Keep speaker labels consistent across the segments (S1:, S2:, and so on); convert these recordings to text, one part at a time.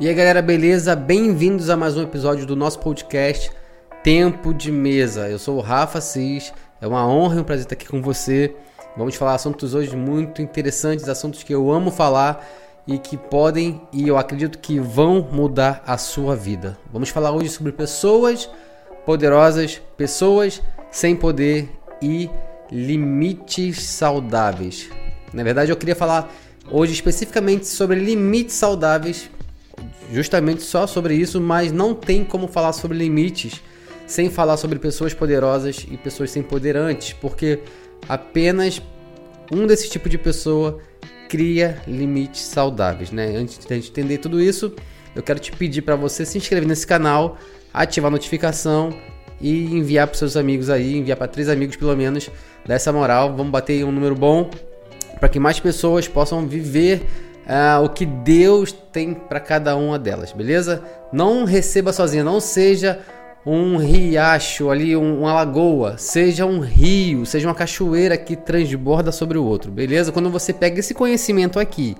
S1: E aí galera, beleza? Bem-vindos a mais um episódio do nosso podcast Tempo de Mesa. Eu sou o Rafa Assis, é uma honra e um prazer estar aqui com você. Vamos falar assuntos hoje muito interessantes, assuntos que eu amo falar e que podem e eu acredito que vão mudar a sua vida. Vamos falar hoje sobre pessoas poderosas, pessoas sem poder e limites saudáveis. Na verdade, eu queria falar hoje especificamente sobre limites saudáveis justamente só sobre isso, mas não tem como falar sobre limites sem falar sobre pessoas poderosas e pessoas sem poder antes, porque apenas um desses tipos de pessoa cria limites saudáveis, né? Antes de a gente entender tudo isso, eu quero te pedir para você se inscrever nesse canal, ativar a notificação e enviar para seus amigos aí, enviar para três amigos pelo menos, dessa moral, vamos bater um número bom para que mais pessoas possam viver uh, o que Deus tem para cada uma delas, beleza? Não receba sozinha, não seja um riacho ali, um, uma lagoa, seja um rio, seja uma cachoeira que transborda sobre o outro, beleza? Quando você pega esse conhecimento aqui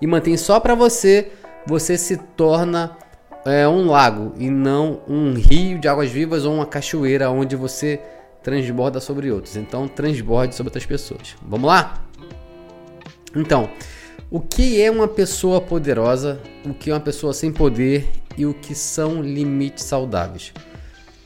S1: e mantém só para você, você se torna é, um lago e não um rio de águas vivas ou uma cachoeira onde você transborda sobre outros. Então, transborde sobre outras pessoas. Vamos lá? Então, o que é uma pessoa poderosa, o que é uma pessoa sem poder e o que são limites saudáveis.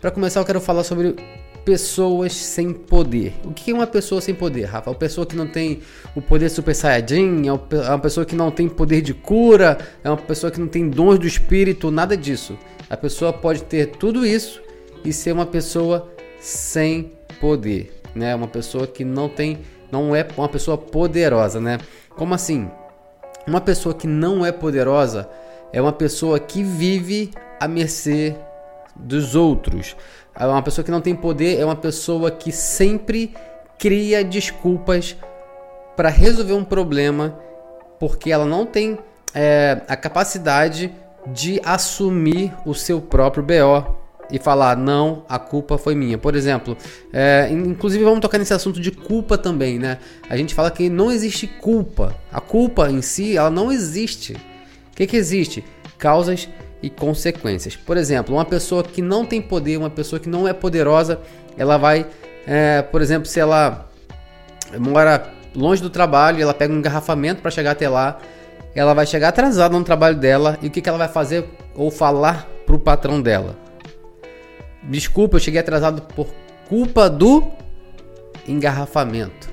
S1: Para começar, eu quero falar sobre pessoas sem poder. O que é uma pessoa sem poder, Rafa? É uma pessoa que não tem o poder Super Saiyajin, é, é uma pessoa que não tem poder de cura, é uma pessoa que não tem dons do espírito, nada disso. A pessoa pode ter tudo isso e ser uma pessoa sem poder, né? Uma pessoa que não tem, não é uma pessoa poderosa, né? Como assim? Uma pessoa que não é poderosa é uma pessoa que vive à mercê dos outros. É uma pessoa que não tem poder é uma pessoa que sempre cria desculpas para resolver um problema porque ela não tem é, a capacidade de assumir o seu próprio BO e falar não, a culpa foi minha. Por exemplo, é, inclusive vamos tocar nesse assunto de culpa também, né? A gente fala que não existe culpa. A culpa em si, ela não existe. O que, que existe? Causas e consequências. Por exemplo, uma pessoa que não tem poder, uma pessoa que não é poderosa, ela vai, é, por exemplo, se ela mora longe do trabalho, ela pega um engarrafamento para chegar até lá, ela vai chegar atrasada no trabalho dela e o que, que ela vai fazer ou falar para o patrão dela? Desculpa, eu cheguei atrasado por culpa do engarrafamento,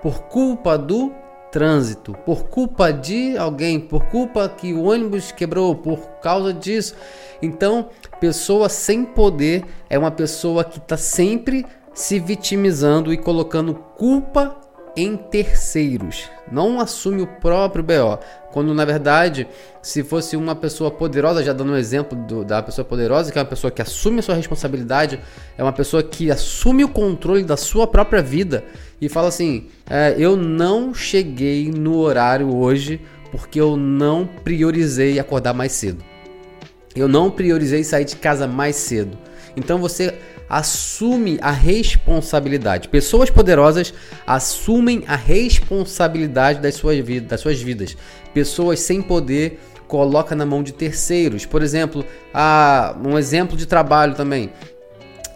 S1: por culpa do trânsito, por culpa de alguém, por culpa que o ônibus quebrou, por causa disso. Então, pessoa sem poder é uma pessoa que está sempre se vitimizando e colocando culpa em terceiros, não assume o próprio BO. Quando na verdade, se fosse uma pessoa poderosa, já dando um exemplo do, da pessoa poderosa, que é uma pessoa que assume a sua responsabilidade, é uma pessoa que assume o controle da sua própria vida e fala assim: é, Eu não cheguei no horário hoje porque eu não priorizei acordar mais cedo. Eu não priorizei sair de casa mais cedo. Então você assume a responsabilidade. Pessoas poderosas assumem a responsabilidade das suas, das suas vidas. Pessoas sem poder coloca na mão de terceiros. Por exemplo, a, um exemplo de trabalho também.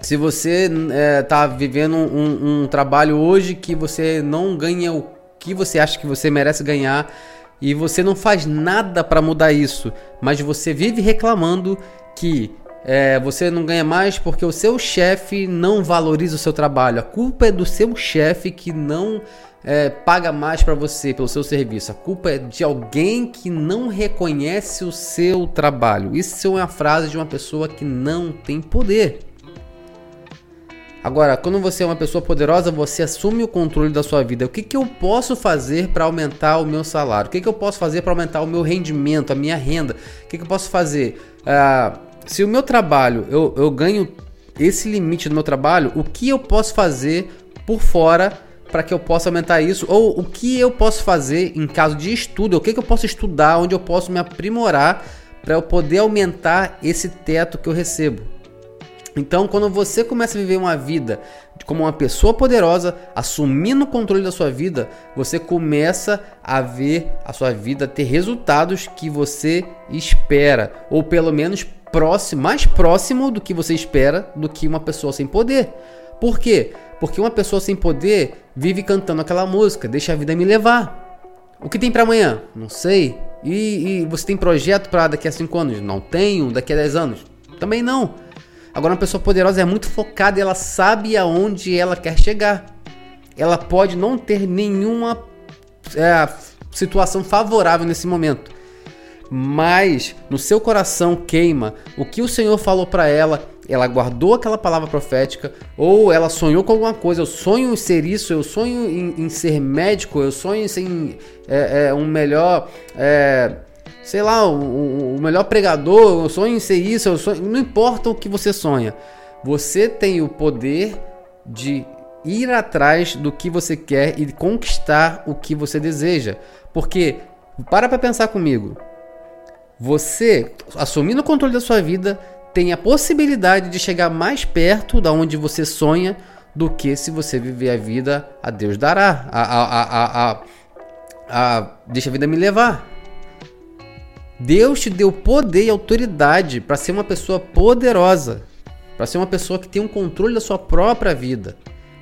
S1: Se você está é, tá vivendo um, um trabalho hoje que você não ganha o que você acha que você merece ganhar e você não faz nada para mudar isso, mas você vive reclamando que é, você não ganha mais porque o seu chefe não valoriza o seu trabalho. A culpa é do seu chefe que não é, paga mais para você pelo seu serviço. A culpa é de alguém que não reconhece o seu trabalho. Isso é uma frase de uma pessoa que não tem poder. Agora, quando você é uma pessoa poderosa, você assume o controle da sua vida. O que, que eu posso fazer para aumentar o meu salário? O que, que eu posso fazer para aumentar o meu rendimento, a minha renda? O que, que eu posso fazer? Uh, se o meu trabalho, eu, eu ganho esse limite do meu trabalho, o que eu posso fazer por fora para que eu possa aumentar isso? Ou o que eu posso fazer em caso de estudo? O que, que eu posso estudar? Onde eu posso me aprimorar para eu poder aumentar esse teto que eu recebo? Então, quando você começa a viver uma vida como uma pessoa poderosa, assumindo o controle da sua vida, você começa a ver a sua vida ter resultados que você espera, ou pelo menos próximo, mais próximo do que você espera do que uma pessoa sem poder. Por quê? Porque uma pessoa sem poder vive cantando aquela música, deixa a vida me levar. O que tem para amanhã? Não sei. E, e você tem projeto para daqui a 5 anos? Não tenho. Daqui a 10 anos? Também não. Agora, uma pessoa poderosa é muito focada ela sabe aonde ela quer chegar. Ela pode não ter nenhuma é, situação favorável nesse momento, mas no seu coração queima o que o Senhor falou para ela. Ela guardou aquela palavra profética, ou ela sonhou com alguma coisa. Eu sonho em ser isso, eu sonho em, em ser médico, eu sonho em ser é, é, um melhor é, sei lá, o, o melhor pregador, eu sonho em ser isso, eu sonho, não importa o que você sonha. Você tem o poder de ir atrás do que você quer e conquistar o que você deseja. Porque, para para pensar comigo, você, assumindo o controle da sua vida, tem a possibilidade de chegar mais perto da onde você sonha do que se você viver a vida a Deus dará. A, a, a, a, a, deixa a vida me levar. Deus te deu poder e autoridade para ser uma pessoa poderosa, para ser uma pessoa que tem um controle da sua própria vida,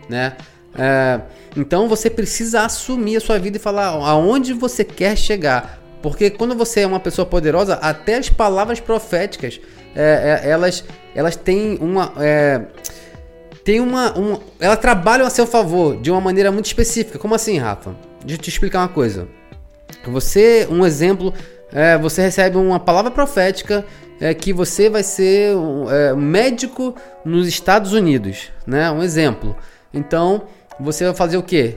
S1: né? É, então você precisa assumir a sua vida e falar aonde você quer chegar, porque quando você é uma pessoa poderosa, até as palavras proféticas é, é, elas elas têm uma é, tem uma, uma elas trabalham a seu favor de uma maneira muito específica. Como assim, Rafa? Deixa eu te explicar uma coisa. Você, um exemplo é, você recebe uma palavra profética é, que você vai ser é, médico nos Estados Unidos, né? Um exemplo. Então, você vai fazer o que?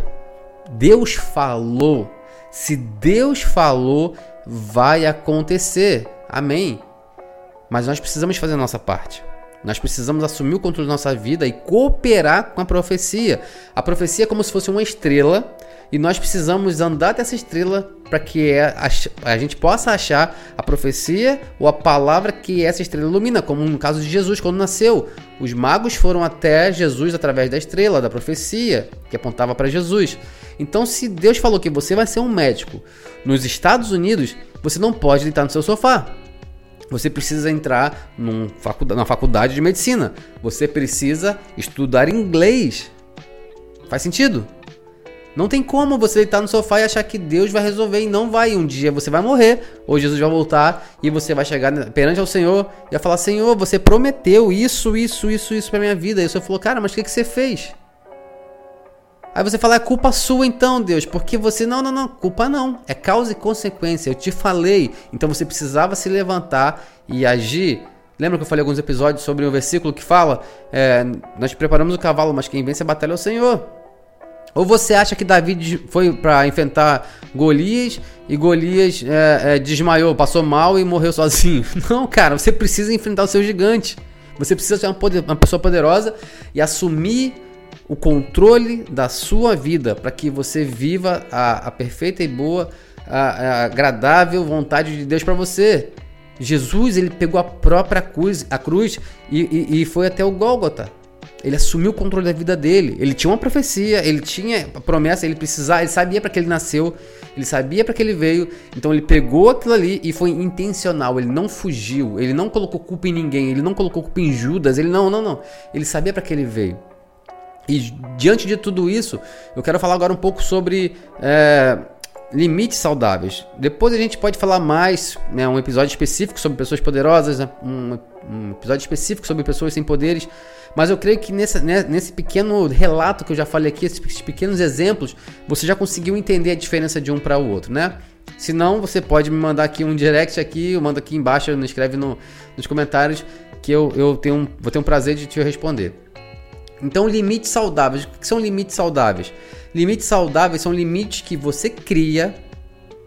S1: Deus falou. Se Deus falou, vai acontecer. Amém. Mas nós precisamos fazer a nossa parte. Nós precisamos assumir o controle da nossa vida e cooperar com a profecia. A profecia é como se fosse uma estrela e nós precisamos andar dessa estrela para que é a, gente possa achar a profecia ou a palavra que essa estrela ilumina, como no caso de Jesus quando nasceu. Os magos foram até Jesus através da estrela, da profecia que apontava para Jesus. Então, se Deus falou que você vai ser um médico nos Estados Unidos, você não pode deitar no seu sofá. Você precisa entrar num faculdade, na faculdade de medicina. Você precisa estudar inglês. Faz sentido? Não tem como você deitar no sofá e achar que Deus vai resolver e não vai. Um dia você vai morrer, ou Jesus vai voltar e você vai chegar perante ao Senhor e vai falar: Senhor, você prometeu isso, isso, isso, isso pra minha vida. E o Senhor falou: Cara, mas o que, que você fez? Aí você fala: É culpa sua então, Deus, porque você. Não, não, não, culpa não. É causa e consequência. Eu te falei. Então você precisava se levantar e agir. Lembra que eu falei alguns episódios sobre um versículo que fala: é, Nós preparamos o cavalo, mas quem vence a batalha é o Senhor. Ou você acha que Davi foi para enfrentar Golias e Golias é, é, desmaiou, passou mal e morreu sozinho? Não, cara, você precisa enfrentar o seu gigante. Você precisa ser uma, poder, uma pessoa poderosa e assumir o controle da sua vida para que você viva a, a perfeita e boa, a, a agradável vontade de Deus para você. Jesus ele pegou a própria cruz, a cruz e, e, e foi até o Gólgota. Ele assumiu o controle da vida dele. Ele tinha uma profecia, ele tinha a promessa, ele precisava, ele sabia para que ele nasceu, ele sabia para que ele veio. Então ele pegou aquilo ali e foi intencional. Ele não fugiu, ele não colocou culpa em ninguém, ele não colocou culpa em Judas, ele não, não, não. Ele sabia para que ele veio. E diante de tudo isso, eu quero falar agora um pouco sobre é, limites saudáveis. Depois a gente pode falar mais, né, um episódio específico sobre pessoas poderosas, né, um, um, episódio específico sobre pessoas sem poderes. Mas eu creio que nessa, né, nesse pequeno relato que eu já falei aqui, esses pequenos exemplos, você já conseguiu entender a diferença de um para o outro, né? Se não, você pode me mandar aqui um direct aqui, eu mando aqui embaixo, escreve no, nos comentários que eu, eu tenho vou ter um prazer de te responder. Então, limites saudáveis. O que são limites saudáveis? Limites saudáveis são limites que você cria.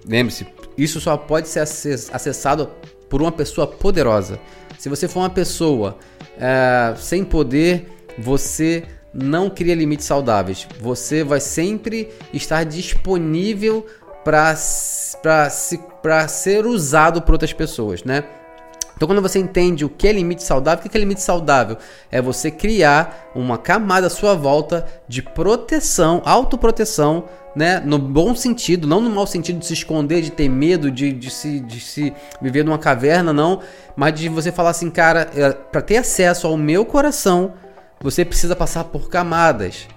S1: Lembre-se, isso só pode ser acessado por uma pessoa poderosa. Se você for uma pessoa é, sem poder, você não cria limites saudáveis. Você vai sempre estar disponível para ser usado por outras pessoas, né? Então, quando você entende o que é limite saudável, o que é limite saudável? É você criar uma camada à sua volta de proteção, autoproteção, né? No bom sentido, não no mau sentido de se esconder, de ter medo, de, de, se, de se viver numa caverna, não. Mas de você falar assim, cara, é, para ter acesso ao meu coração, você precisa passar por camadas.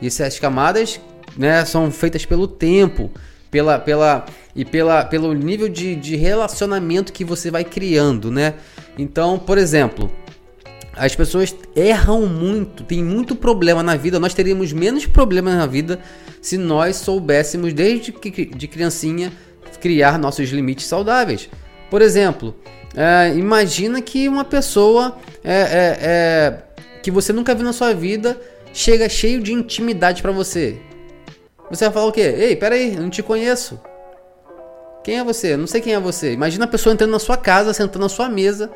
S1: E essas camadas né, são feitas pelo tempo pela, pela e pela, pelo nível de, de relacionamento que você vai criando, né? Então, por exemplo, as pessoas erram muito, tem muito problema na vida. Nós teríamos menos problemas na vida se nós soubéssemos desde que de criancinha criar nossos limites saudáveis. Por exemplo, é, imagina que uma pessoa é, é, é que você nunca viu na sua vida chega cheio de intimidade para você. Você vai falar o quê? Ei, peraí, eu não te conheço. Quem é você? Eu não sei quem é você. Imagina a pessoa entrando na sua casa, sentando na sua mesa,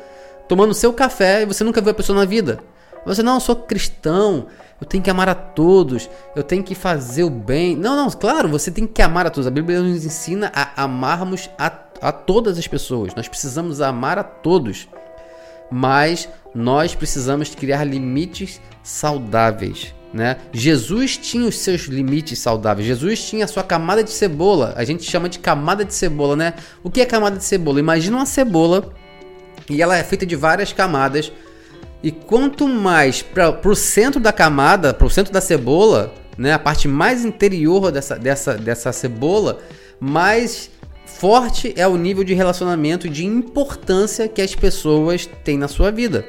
S1: tomando seu café e você nunca viu a pessoa na vida. Você, não, eu sou cristão, eu tenho que amar a todos, eu tenho que fazer o bem. Não, não, claro, você tem que amar a todos. A Bíblia nos ensina a amarmos a, a todas as pessoas. Nós precisamos amar a todos. Mas nós precisamos criar limites saudáveis. Né? Jesus tinha os seus limites saudáveis. Jesus tinha a sua camada de cebola. A gente chama de camada de cebola, né? O que é camada de cebola? Imagina uma cebola e ela é feita de várias camadas. E quanto mais para o centro da camada, para o centro da cebola, né, a parte mais interior dessa, dessa, dessa cebola, mais forte é o nível de relacionamento de importância que as pessoas têm na sua vida.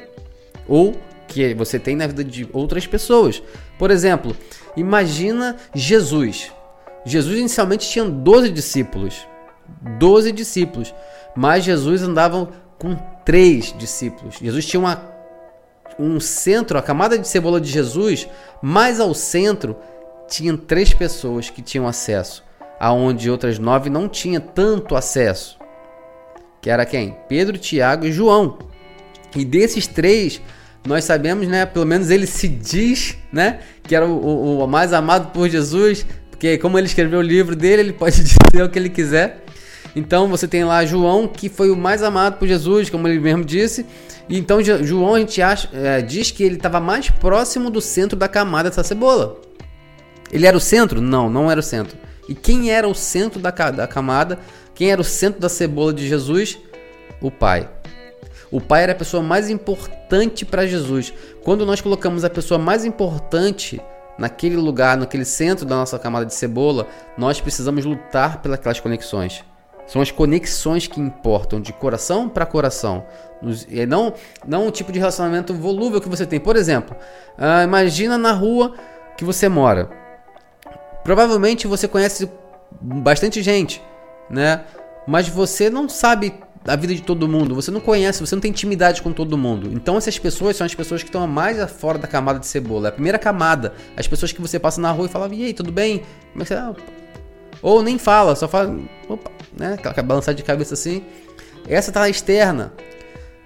S1: Ou que você tem na vida de outras pessoas. Por exemplo, imagina Jesus. Jesus inicialmente tinha 12 discípulos. 12 discípulos. Mas Jesus andava com três discípulos. Jesus tinha uma, um centro, a camada de cebola de Jesus, mais ao centro tinham três pessoas que tinham acesso, aonde outras nove não tinham tanto acesso. Que era quem? Pedro, Tiago e João. E desses três, nós sabemos, né? Pelo menos ele se diz, né? Que era o, o, o, mais amado por Jesus, porque como ele escreveu o livro dele, ele pode dizer o que ele quiser. Então você tem lá João, que foi o mais amado por Jesus, como ele mesmo disse. E então João a gente acha, é, diz que ele estava mais próximo do centro da camada dessa cebola. Ele era o centro? Não, não era o centro. E quem era o centro da, da camada? Quem era o centro da cebola de Jesus? O Pai. O pai era a pessoa mais importante para Jesus. Quando nós colocamos a pessoa mais importante naquele lugar, naquele centro da nossa camada de cebola, nós precisamos lutar pelas conexões. São as conexões que importam de coração para coração. E não, não um tipo de relacionamento volúvel que você tem. Por exemplo, uh, imagina na rua que você mora. Provavelmente você conhece bastante gente, né? Mas você não sabe a vida de todo mundo. Você não conhece, você não tem intimidade com todo mundo. Então essas pessoas são as pessoas que estão mais fora da camada de cebola. É a primeira camada. As pessoas que você passa na rua e fala, e aí, tudo bem? Como é que você... Ah, ou nem fala, só fala, opa, né? Aquela balançada de cabeça assim. Essa tá externa.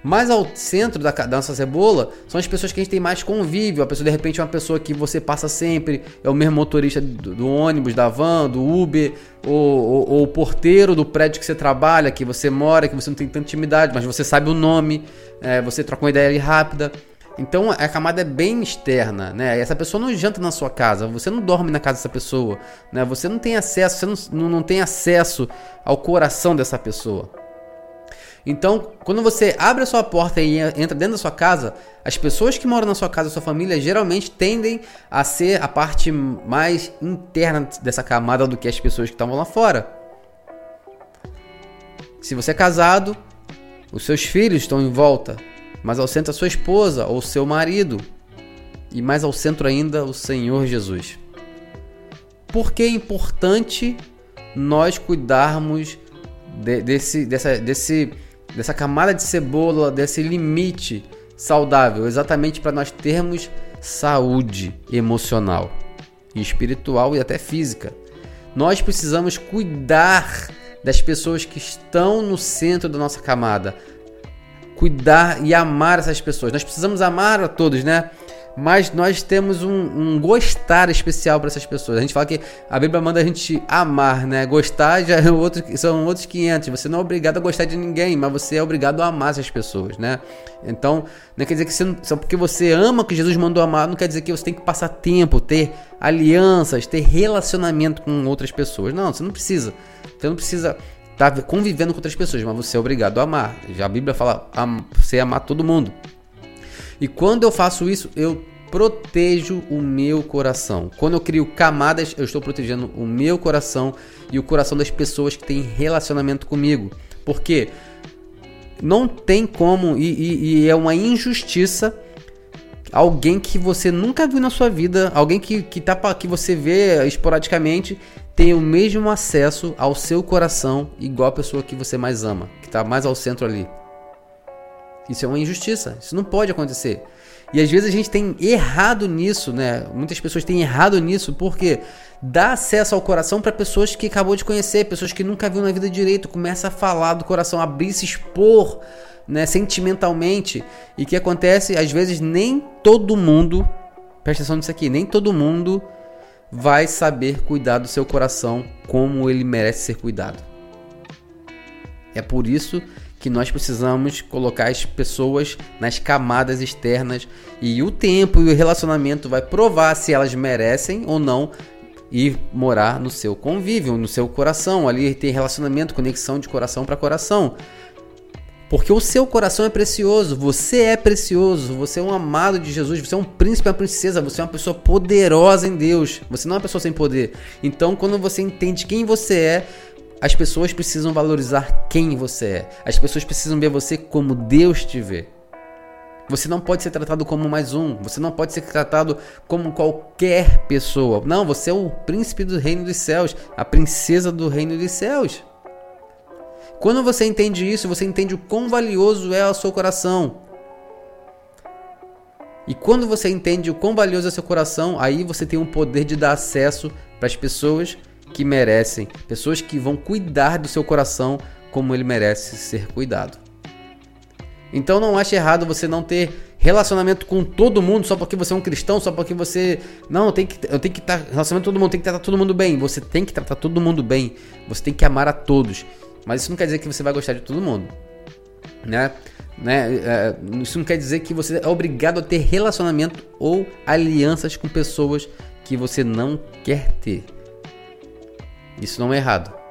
S1: Mais ao centro da, da, nossa cebola são as pessoas que a gente tem mais convívio. A pessoa, de repente, é uma pessoa que você passa sempre, é o mesmo motorista do, do ônibus, da van, do Uber, ou, o porteiro do prédio que você trabalha, que você mora, que você não tem tanta intimidade, mas você sabe o nome, é, você troca uma ideia ali rápida. Então a camada é bem externa, né? Essa pessoa não janta na sua casa, você não dorme na casa dessa pessoa, né? Você não tem acesso, você não, não tem acesso ao coração dessa pessoa. Então, quando você abre a sua porta e entra dentro da sua casa, as pessoas que moram na sua casa, sua família, geralmente tendem a ser a parte mais interna dessa camada do que as pessoas que estavam lá fora. Se você é casado, os seus filhos estão em volta, mas ao centro a sua esposa ou seu marido, e mais ao centro ainda o Senhor Jesus. Por que é importante nós cuidarmos de, desse, dessa, desse dessa camada de cebola, desse limite saudável, exatamente para nós termos saúde emocional espiritual e até física. Nós precisamos cuidar das pessoas que estão no centro da nossa camada. Cuidar e amar essas pessoas. Nós precisamos amar a todos, né? Mas nós temos um, um gostar especial para essas pessoas. A gente fala que a Bíblia manda a gente amar, né? Gostar já é outro, são outros 500. Você não é obrigado a gostar de ninguém, mas você é obrigado a amar essas pessoas, né? Então, não quer dizer que você, só porque você ama que Jesus mandou amar, não quer dizer que você tem que passar tempo, ter alianças, ter relacionamento com outras pessoas. Não, você não precisa. Você não precisa estar tá convivendo com outras pessoas, mas você é obrigado a amar. Já a Bíblia fala você amar todo mundo. E quando eu faço isso, eu protejo o meu coração. Quando eu crio camadas, eu estou protegendo o meu coração e o coração das pessoas que têm relacionamento comigo. Porque não tem como, e, e, e é uma injustiça alguém que você nunca viu na sua vida, alguém que, que, tá, que você vê esporadicamente, tem o mesmo acesso ao seu coração, igual a pessoa que você mais ama, que está mais ao centro ali. Isso é uma injustiça. Isso não pode acontecer. E às vezes a gente tem errado nisso, né? Muitas pessoas têm errado nisso porque dá acesso ao coração para pessoas que acabou de conhecer, pessoas que nunca viu na vida direito, começa a falar do coração, abrir, se expor, né, sentimentalmente. E que acontece? Às vezes nem todo mundo, presta atenção nisso aqui, nem todo mundo vai saber cuidar do seu coração como ele merece ser cuidado. É por isso que nós precisamos colocar as pessoas nas camadas externas e o tempo e o relacionamento vai provar se elas merecem ou não ir morar no seu convívio, no seu coração, ali ter relacionamento, conexão de coração para coração. Porque o seu coração é precioso, você é precioso, você é um amado de Jesus, você é um príncipe, uma princesa, você é uma pessoa poderosa em Deus, você não é uma pessoa sem poder. Então, quando você entende quem você é, as pessoas precisam valorizar quem você é. As pessoas precisam ver você como Deus te vê. Você não pode ser tratado como mais um. Você não pode ser tratado como qualquer pessoa. Não, você é o príncipe do reino dos céus, a princesa do reino dos céus. Quando você entende isso, você entende o quão valioso é o seu coração. E quando você entende o quão valioso é o seu coração, aí você tem o poder de dar acesso para as pessoas que merecem, pessoas que vão cuidar do seu coração como ele merece ser cuidado. Então não ache errado você não ter relacionamento com todo mundo só porque você é um cristão, só porque você não tem que eu tenho que estar relacionamento com todo mundo, tem que tratar todo mundo bem. Você tem que tratar todo mundo bem. Você tem que amar a todos. Mas isso não quer dizer que você vai gostar de todo mundo, né? Né? É, isso não quer dizer que você é obrigado a ter relacionamento ou alianças com pessoas que você não quer ter. Isso não é errado.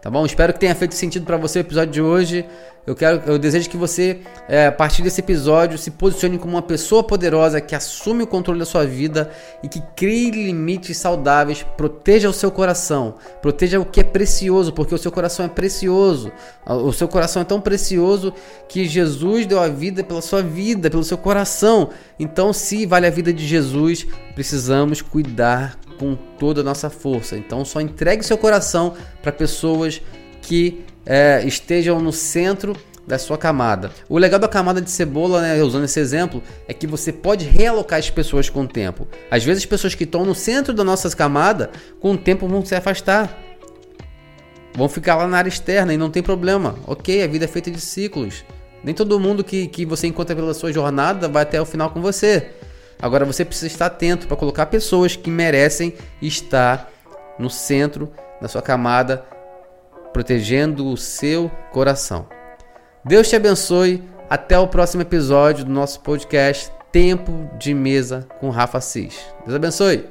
S1: Tá bom? Espero que tenha feito sentido para você o episódio de hoje. Eu quero, eu desejo que você, é, a partir desse episódio, se posicione como uma pessoa poderosa que assume o controle da sua vida e que crie limites saudáveis, proteja o seu coração, proteja o que é precioso, porque o seu coração é precioso. O seu coração é tão precioso que Jesus deu a vida pela sua vida, pelo seu coração. Então, se vale a vida de Jesus, precisamos cuidar com toda a nossa força. Então só entregue seu coração para pessoas que é, estejam no centro da sua camada. O legal da camada de cebola, né, usando esse exemplo, é que você pode realocar as pessoas com o tempo. Às vezes as pessoas que estão no centro da nossa camada, com o tempo vão se afastar. Vão ficar lá na área externa e não tem problema. Ok, a vida é feita de ciclos. Nem todo mundo que, que você encontra pela sua jornada vai até o final com você. Agora você precisa estar atento para colocar pessoas que merecem estar no centro da sua camada, protegendo o seu coração. Deus te abençoe. Até o próximo episódio do nosso podcast Tempo de Mesa com Rafa Cis. Deus abençoe.